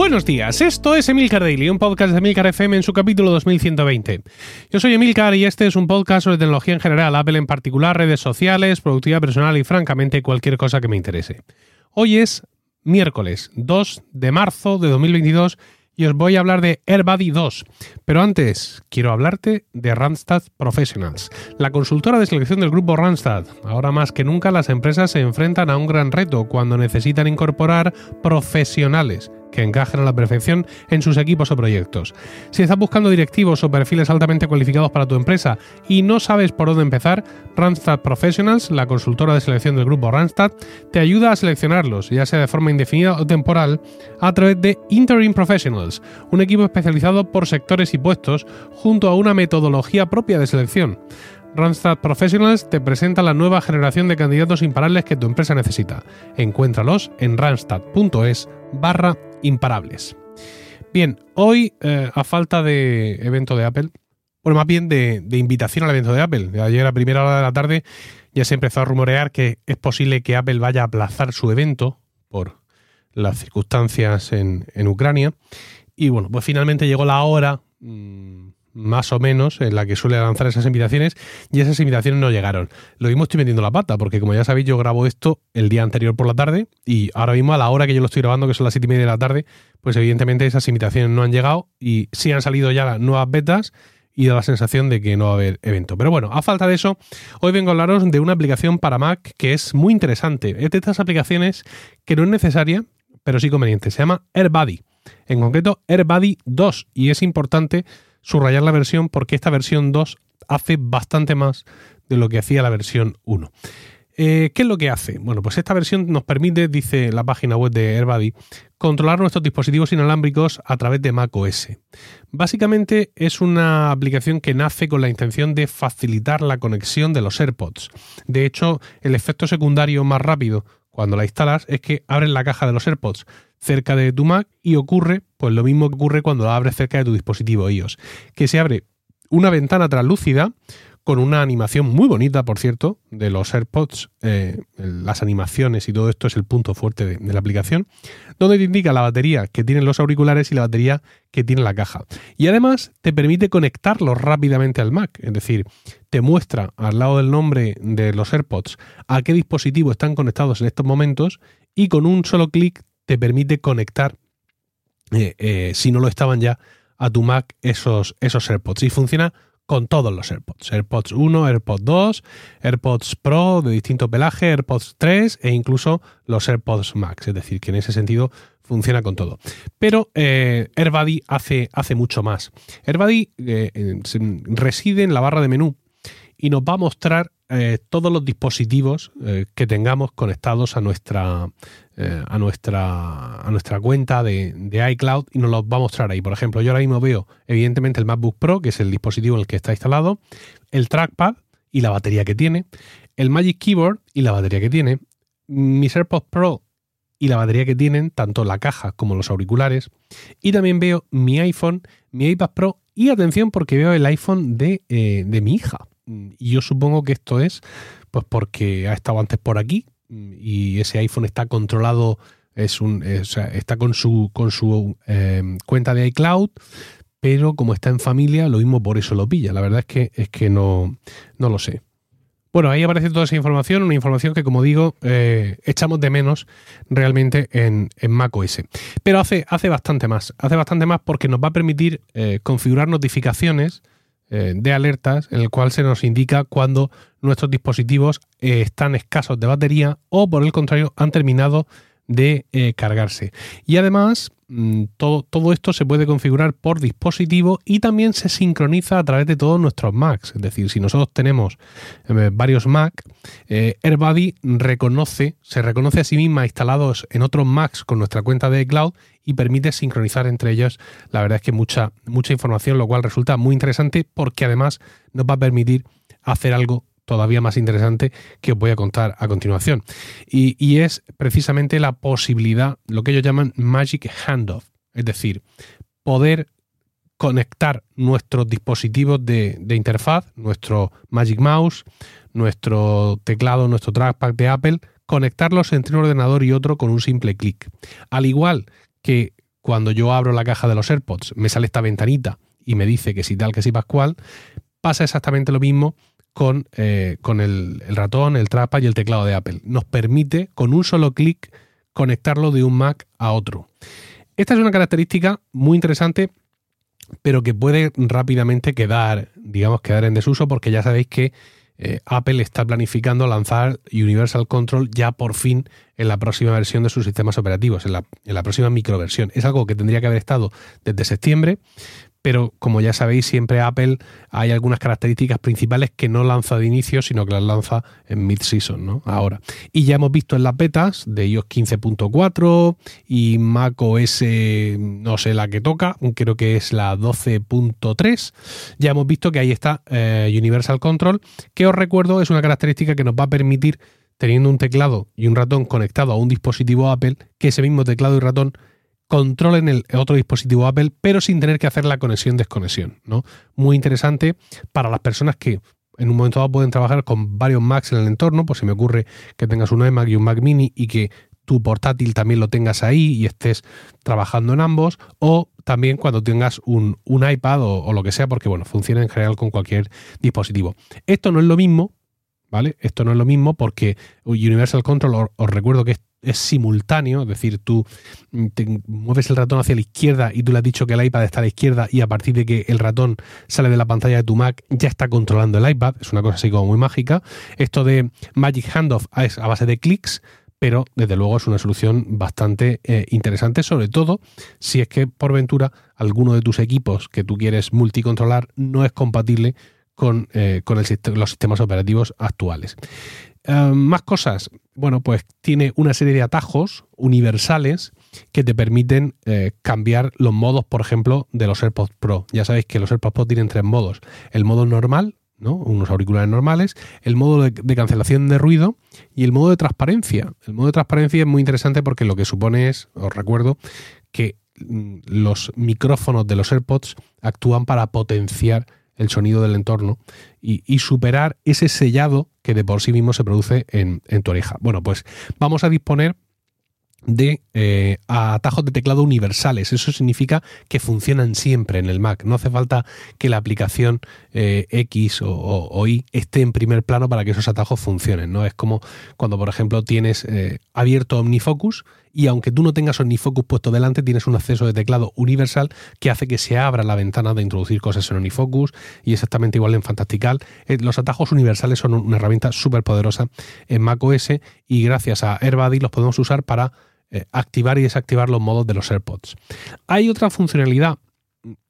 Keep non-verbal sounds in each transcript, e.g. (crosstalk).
Buenos días, esto es Emilcar Daily, un podcast de Emilcar FM en su capítulo 2120. Yo soy Emilcar y este es un podcast sobre tecnología en general, Apple en particular, redes sociales, productividad personal y francamente cualquier cosa que me interese. Hoy es miércoles 2 de marzo de 2022 y os voy a hablar de AirBuddy 2. Pero antes, quiero hablarte de Randstad Professionals, la consultora de selección del grupo Randstad. Ahora más que nunca las empresas se enfrentan a un gran reto cuando necesitan incorporar profesionales que encajen a la perfección en sus equipos o proyectos. Si estás buscando directivos o perfiles altamente cualificados para tu empresa y no sabes por dónde empezar, Randstad Professionals, la consultora de selección del grupo Randstad, te ayuda a seleccionarlos, ya sea de forma indefinida o temporal, a través de Interim Professionals, un equipo especializado por sectores y puestos, junto a una metodología propia de selección. Randstad Professionals te presenta la nueva generación de candidatos imparables que tu empresa necesita. Encuéntralos en randstad.es barra imparables. Bien, hoy, eh, a falta de evento de Apple, bueno, más bien de, invitación al evento de Apple. Ayer a primera hora de la tarde ya se empezó a rumorear que es posible que Apple vaya a aplazar su evento por las circunstancias en, Ucrania. Y bueno, pues finalmente llegó la hora, mm, más o menos, en la que suele lanzar esas invitaciones, y esas invitaciones no llegaron. Lo mismo estoy metiendo la pata, porque como ya sabéis, yo grabo esto el día anterior por la tarde, y ahora mismo a la hora que yo lo estoy grabando, que son las 7 y media de la tarde, pues evidentemente esas invitaciones no han llegado, y sí han salido ya las nuevas betas, y da la sensación de que no va a haber evento. Pero bueno, a falta de eso, hoy vengo a hablaros de una aplicación para Mac que es muy interesante. Es de estas aplicaciones que no es necesaria, pero sí conveniente. Se llama AirBuddy. En concreto, AirBuddy 2. Y es importante subrayar la versión porque esta versión 2 hace bastante más de lo que hacía la versión 1. Eh, ¿Qué es lo que hace? Bueno, pues esta versión nos permite, dice la página web de AirBuddy, controlar nuestros dispositivos inalámbricos a través de macOS. Básicamente es una aplicación que nace con la intención de facilitar la conexión de los AirPods. De hecho, el efecto secundario más rápido cuando la instalas es que abres la caja de los AirPods cerca de tu Mac y ocurre pues lo mismo que ocurre cuando la abres cerca de tu dispositivo iOS, que se abre una ventana translúcida con una animación muy bonita, por cierto, de los AirPods. Eh, las animaciones y todo esto es el punto fuerte de, la aplicación, donde te indica la batería que tienen los auriculares y la batería que tiene la caja. Y además te permite conectarlos rápidamente al Mac, es decir, te muestra al lado del nombre de los AirPods a qué dispositivo están conectados en estos momentos y con un solo clic te permite conectar, eh, eh, si no lo estaban ya, a tu Mac esos, esos AirPods. Y funciona con todos los AirPods. AirPods 1, AirPods 2, AirPods Pro de distinto pelaje, AirPods 3 e incluso los AirPods Max. Es decir, que en ese sentido funciona con todo. Pero eh, AirBuddy hace, hace mucho más. AirBuddy eh, reside en la barra de menú y nos va a mostrar todos los dispositivos que tengamos conectados a nuestra, eh, a nuestra, a nuestra cuenta de, iCloud y nos los va a mostrar ahí. Por ejemplo, yo ahora mismo veo evidentemente el MacBook Pro, que es el dispositivo en el que está instalado, el trackpad y la batería que tiene, el Magic Keyboard y la batería que tiene, mis AirPods Pro y la batería que tienen, tanto la caja como los auriculares, y también veo mi iPhone, mi iPad Pro y atención porque veo el iPhone de, de mi hija. Y yo supongo que esto es pues porque ha estado antes por aquí y ese iPhone está controlado, es un, está con su, con su em, cuenta de iCloud, pero como está en familia, lo mismo por eso lo pilla. La verdad es que, es que no, no lo sé. Bueno, ahí aparece toda esa información, una información que, como digo, eh, echamos de menos realmente en, en macOS. Pero hace, hace bastante más. Hace bastante más porque nos va a permitir eh, configurar notificaciones eh, de alertas en el cual se nos indica cuando nuestros dispositivos eh, están escasos de batería o por el contrario han terminado de eh, cargarse. Y además, todo, todo, esto se puede configurar por dispositivo y también se sincroniza a través de todos nuestros Macs. Es decir, si nosotros tenemos eh, varios Mac, eh, AirBuddy reconoce, se reconoce a sí misma instalados en otros Macs con nuestra cuenta de cloud y permite sincronizar entre ellos. La verdad es que mucha, mucha información, lo cual resulta muy interesante porque además nos va a permitir hacer algo todavía más interesante que os voy a contar a continuación. Y, es precisamente la posibilidad, lo que ellos llaman Magic Handoff, es decir, poder conectar nuestros dispositivos de, interfaz, nuestro Magic Mouse, nuestro teclado, nuestro trackpad de Apple, conectarlos entre un ordenador y otro con un simple clic. Al igual que cuando yo abro la caja de los AirPods, me sale esta ventanita y me dice que si tal, que si Pascual, pasa exactamente lo mismo con, eh, con el, el, ratón, el trackpad y el teclado de Apple. Nos permite con un solo clic conectarlo de un Mac a otro. Esta es una característica muy interesante, pero que puede rápidamente quedar, digamos, quedar en desuso, porque ya sabéis que eh, Apple está planificando lanzar Universal Control ya por fin en la próxima versión de sus sistemas operativos, en la, en la próxima microversión. Es algo que tendría que haber estado desde septiembre, pero como ya sabéis, siempre Apple hay algunas características principales que no lanza de inicio, sino que las lanza en mid-season, ¿no? Ahora. Y ya hemos visto en las betas de iOS 15.4 y Mac OS, no sé la que toca, creo que es la 12.3. Ya hemos visto que ahí está eh, Universal Control, que os recuerdo es una característica que nos va a permitir, teniendo un teclado y un ratón conectado a un dispositivo Apple, que ese mismo teclado y ratón controlen el otro dispositivo Apple, pero sin tener que hacer la conexión-desconexión. ¿no? Muy interesante para las personas que en un momento dado pueden trabajar con varios Macs en el entorno, pues se me ocurre que tengas un iMac y un Mac mini y que tu portátil también lo tengas ahí y estés trabajando en ambos, o también cuando tengas un, iPad o, lo que sea, porque bueno, funciona en general con cualquier dispositivo. Esto no es lo mismo, ¿vale? Esto no es lo mismo porque Universal Control, os recuerdo que es es simultáneo, es decir, tú mm, mueves el ratón hacia la izquierda y tú le has dicho que el iPad está a la izquierda y a partir de que el ratón sale de la pantalla de tu Mac ya está controlando el iPad, es una cosa así como muy mágica. Esto de Magic Handoff es a base de clics, pero desde luego es una solución bastante eh, interesante, sobre todo si es que por ventura alguno de tus equipos que tú quieres multicontrolar no es compatible con, eh, con los sistemas operativos actuales. Eh, más cosas. Bueno, pues tiene una serie de atajos universales que te permiten eh, cambiar los modos, por ejemplo, de los AirPods Pro. Ya sabéis que los AirPods Pro tienen tres modos. El modo normal, ¿no? unos auriculares normales, el modo de, cancelación de ruido y el modo de transparencia. El modo de transparencia es muy interesante porque lo que supone es, os recuerdo, que mm, los micrófonos de los AirPods actúan para potenciar el sonido del entorno y, superar ese sellado que de por sí mismo se produce en, tu oreja. Bueno, pues vamos a disponer de eh, atajos de teclado universales. Eso significa que funcionan siempre en el Mac. No hace falta que la aplicación eh, X o, Y esté en primer plano para que esos atajos funcionen. ¿no? Es como cuando, por ejemplo, tienes eh, abierto OmniFocus y aunque tú no tengas OmniFocus puesto delante, tienes un acceso de teclado universal que hace que se abra la ventana de introducir cosas en OmniFocus y exactamente igual en Fantastical. Eh, los atajos universales son una herramienta súper poderosa en macOS y gracias a AirBuddy los podemos usar para eh, activar y desactivar los modos de los AirPods. Hay otra funcionalidad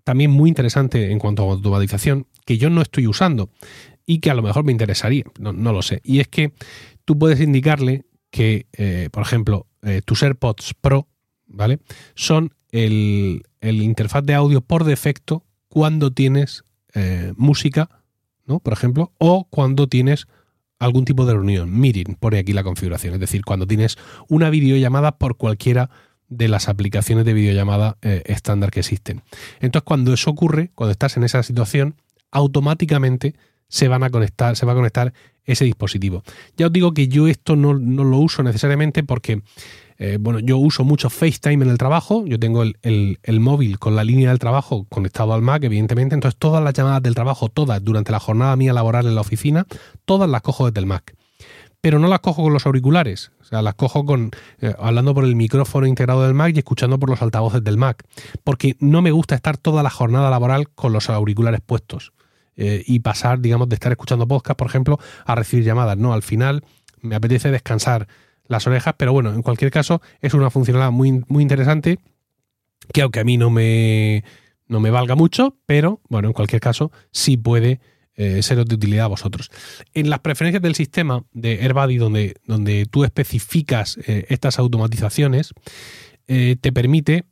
también muy interesante en cuanto a automatización que yo no estoy usando y que a lo mejor me interesaría, no, lo sé. Y es que tú puedes indicarle que, eh, por ejemplo, eh, tus AirPods Pro, ¿vale? Son el, interfaz de audio por defecto cuando tienes eh, música, ¿no? Por ejemplo, o cuando tienes algún tipo de reunión. Miren, pone aquí la configuración. Es decir, cuando tienes una videollamada por cualquiera de las aplicaciones de videollamada eh, estándar que existen. Entonces, cuando eso ocurre, cuando estás en esa situación, automáticamente se van a conectar, se va a conectar ese dispositivo. Ya os digo que yo esto no, lo uso necesariamente porque, eh, bueno, yo uso mucho FaceTime en el trabajo, yo tengo el, móvil con la línea del trabajo conectado al Mac, evidentemente, entonces todas las llamadas del trabajo, todas, durante la jornada mía laboral en la oficina, todas las cojo desde el Mac. Pero no las cojo con los auriculares, o sea, las cojo con eh, hablando por el micrófono integrado del Mac y escuchando por los altavoces del Mac, porque no me gusta estar toda la jornada laboral con los auriculares puestos. Eh, y pasar, digamos, de estar escuchando podcast, por ejemplo, a recibir llamadas. No, al final me apetece descansar las orejas, pero bueno, en cualquier caso es una funcionalidad muy, muy interesante que aunque a mí no me, no me valga mucho, pero bueno, en cualquier caso sí puede eh, ser de utilidad a vosotros. En las preferencias del sistema de AirBuddy, donde, donde tú especificas eh, estas automatizaciones, te permite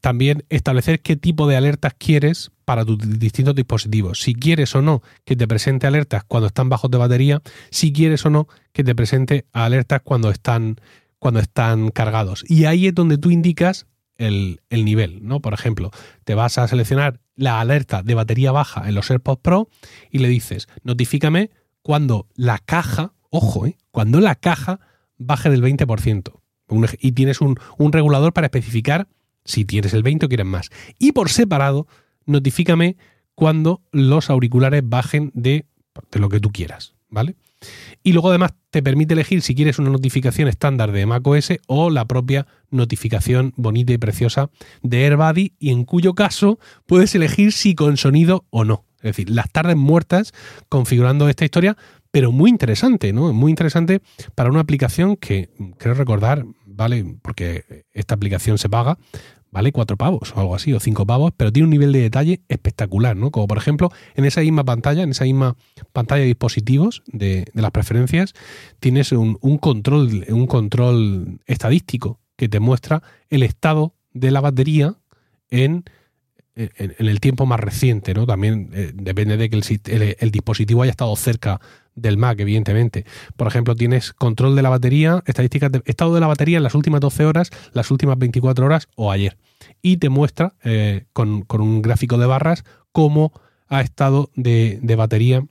también establecer qué tipo de alertas quieres para tus distintos dispositivos. Si quieres o no que te presente alertas cuando están bajos de batería, si quieres o no que te presente alertas cuando están, cuando están cargados. Y ahí es donde tú indicas el, nivel, ¿no? Por ejemplo, te vas a seleccionar la alerta de batería baja en los AirPods Pro y le dices, notifícame cuando la caja, ojo, ¿eh? cuando la caja baje del 20%. Y tienes un, un regulador para especificar si tienes el 20 o quieres más. Y por separado, notifícame cuando los auriculares bajen de, de lo que tú quieras, ¿vale? Y luego además te permite elegir si quieres una notificación estándar de macOS o la propia notificación bonita y preciosa de AirBuddy y en cuyo caso puedes elegir si con sonido o no. Es decir, las tardes muertas configurando esta historia, pero muy interesante, ¿no? Muy interesante para una aplicación que, creo recordar, vale, porque esta aplicación se paga, vale cuatro pavos o algo así, o cinco pavos, pero tiene un nivel de detalle espectacular, ¿no? Como por ejemplo, en esa misma pantalla, en esa misma pantalla de dispositivos de, las preferencias, tienes un, control, un control estadístico que te muestra el estado de la batería en en, el tiempo más reciente, ¿no? También eh, depende de que el, dispositivo haya estado cerca del Mac, evidentemente. Por ejemplo, tienes control de la batería, estadísticas de estado de la batería en las últimas 12 horas, las últimas 24 horas o ayer. Y te muestra eh, con, un gráfico de barras cómo ha estado de, de batería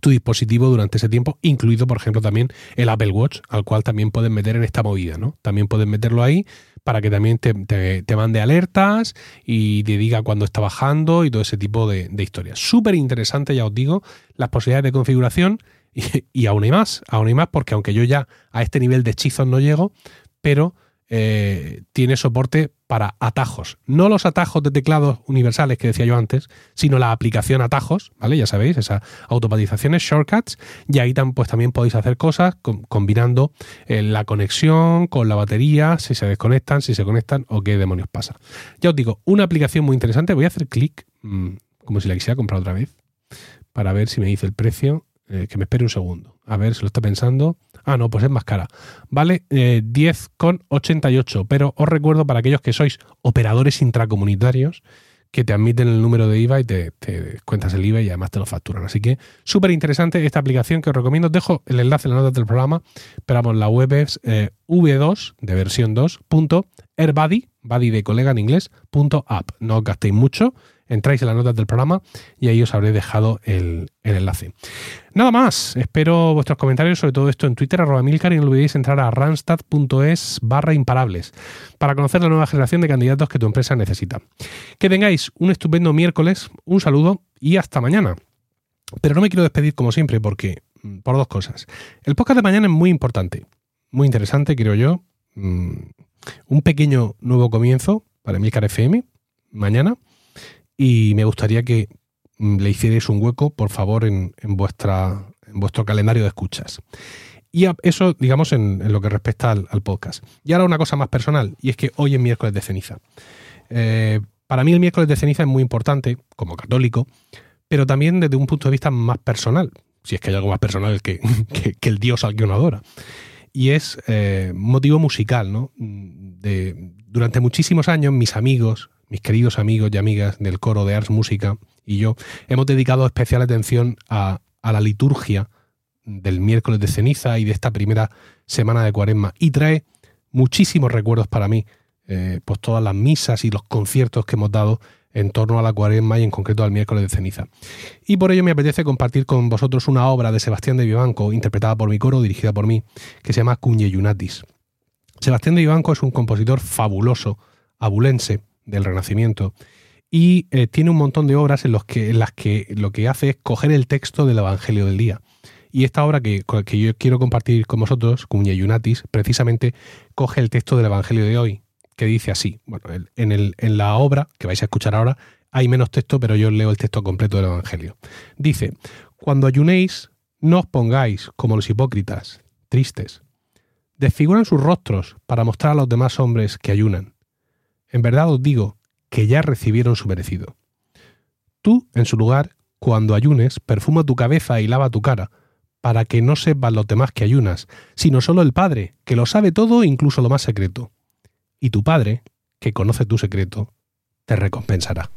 tu dispositivo durante ese tiempo, incluido, por ejemplo, también el Apple Watch, al cual también puedes meter en esta movida, ¿no? También puedes meterlo ahí para que también te, mande alertas y te diga cuándo está bajando y todo ese tipo de, historias. Súper interesante, ya os digo, las posibilidades de configuración y, y, aún hay más, aún hay más, porque aunque yo ya a este nivel de hechizos no llego, pero eh, tiene soporte para atajos. No los atajos de teclados universales que decía yo antes, sino la aplicación atajos, ¿vale? Ya sabéis, esas automatizaciones, shortcuts, y ahí pues, también podéis hacer cosas combinando eh, la conexión con la batería, si se desconectan, si se conectan o qué demonios pasa. Ya os digo, una aplicación muy interesante. Voy a hacer clic, mm, como si la quisiera comprar otra vez, para ver si me dice el precio. Eh, que me espere un segundo. A ver, se lo está pensando. Ah, no, pues es más cara. Vale eh, 10,88. Pero os recuerdo para aquellos que sois operadores intracomunitarios que te admiten el número de IVA y te, cuentas el IVA y además te lo facturan. Así que súper interesante esta aplicación que os recomiendo. dejo el enlace en la nota del programa. Pero vamos, la web es eh, v2 de versión 2. Punto, airbuddy, buddy de colega en inglés, punto app. No os gastéis mucho entráis en las notas del programa y ahí os habré dejado el, enlace. Nada más, espero vuestros comentarios sobre todo esto en Twitter, arroba Milcar, y no olvidéis entrar a randstad.es barra imparables para conocer la nueva generación de candidatos que tu empresa necesita. Que tengáis un estupendo miércoles, un saludo y hasta mañana. Pero no me quiero despedir como siempre porque, mm, por dos cosas. El podcast de mañana es muy importante, muy interesante, creo yo. Mm, un pequeño nuevo comienzo para Milcar FM mañana y me gustaría que mm, le hicierais un hueco, por favor, en, vuestra, en vuestro calendario de escuchas. Y eso, digamos, en, lo que respecta al, podcast. Y ahora una cosa más personal, y es que hoy es miércoles de ceniza. Eh, para mí el miércoles de ceniza es muy importante, como católico, pero también desde un punto de vista más personal, si es que hay algo más personal que, (laughs) que, el Dios al que uno adora. Y es eh, motivo musical, ¿no? De, durante muchísimos años mis amigos, mis queridos amigos y amigas del coro de Ars Música y yo hemos dedicado especial atención a, la liturgia del miércoles de ceniza y de esta primera semana de cuaresma y trae muchísimos recuerdos para mí, eh, pues todas las misas y los conciertos que hemos dado en torno a la cuaresma y en concreto al miércoles de ceniza. Y por ello me apetece compartir con vosotros una obra de Sebastián de Vivanco, interpretada por mi coro, dirigida por mí, que se llama Cuñe Yunatis. Sebastián de Vivanco es un compositor fabuloso, abulense, del Renacimiento, y eh, tiene un montón de obras en, las que lo que hace es coger el texto del Evangelio del día. Y esta obra que, que yo quiero compartir con vosotros, Cuña Yunatis, precisamente coge el texto del Evangelio de hoy, que dice así. Bueno, en, en la obra que vais a escuchar ahora hay menos texto, pero yo leo el texto completo del Evangelio. Dice, cuando ayunéis, no os pongáis como los hipócritas, tristes. Desfiguran sus rostros para mostrar a los demás hombres que ayunan. En verdad os digo que ya recibieron su merecido. Tú, en su lugar, cuando ayunes, perfuma tu cabeza y lava tu cara, para que no sepan los demás que ayunas, sino solo el Padre, que lo sabe todo, incluso lo más secreto. Y tu Padre, que conoce tu secreto, te recompensará.